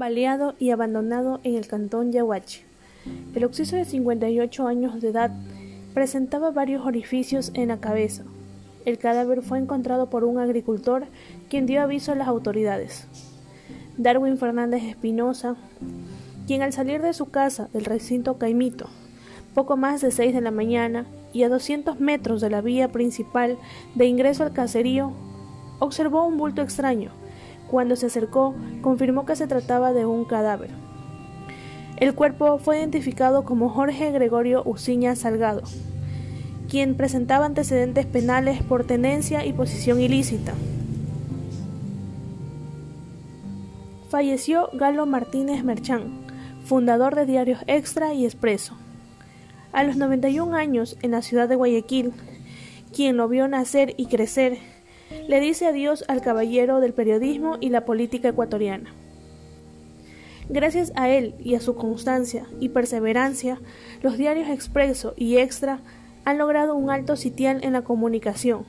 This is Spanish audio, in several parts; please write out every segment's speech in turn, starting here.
baleado y abandonado en el cantón Yahuachi. El occiso de 58 años de edad presentaba varios orificios en la cabeza. El cadáver fue encontrado por un agricultor quien dio aviso a las autoridades. Darwin Fernández Espinosa, quien al salir de su casa del recinto Caimito, poco más de 6 de la mañana y a 200 metros de la vía principal de ingreso al caserío, observó un bulto extraño cuando se acercó, confirmó que se trataba de un cadáver. El cuerpo fue identificado como Jorge Gregorio Uciña Salgado, quien presentaba antecedentes penales por tenencia y posición ilícita. Falleció Galo Martínez Merchán, fundador de diarios Extra y Expreso. A los 91 años, en la ciudad de Guayaquil, quien lo vio nacer y crecer le dice adiós al caballero del periodismo y la política ecuatoriana. Gracias a él y a su constancia y perseverancia, los diarios Expreso y Extra han logrado un alto sitial en la comunicación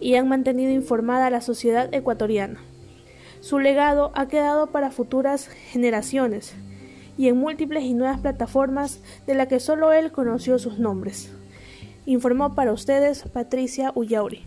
y han mantenido informada a la sociedad ecuatoriana. Su legado ha quedado para futuras generaciones y en múltiples y nuevas plataformas de las que solo él conoció sus nombres. Informó para ustedes Patricia Ullauri.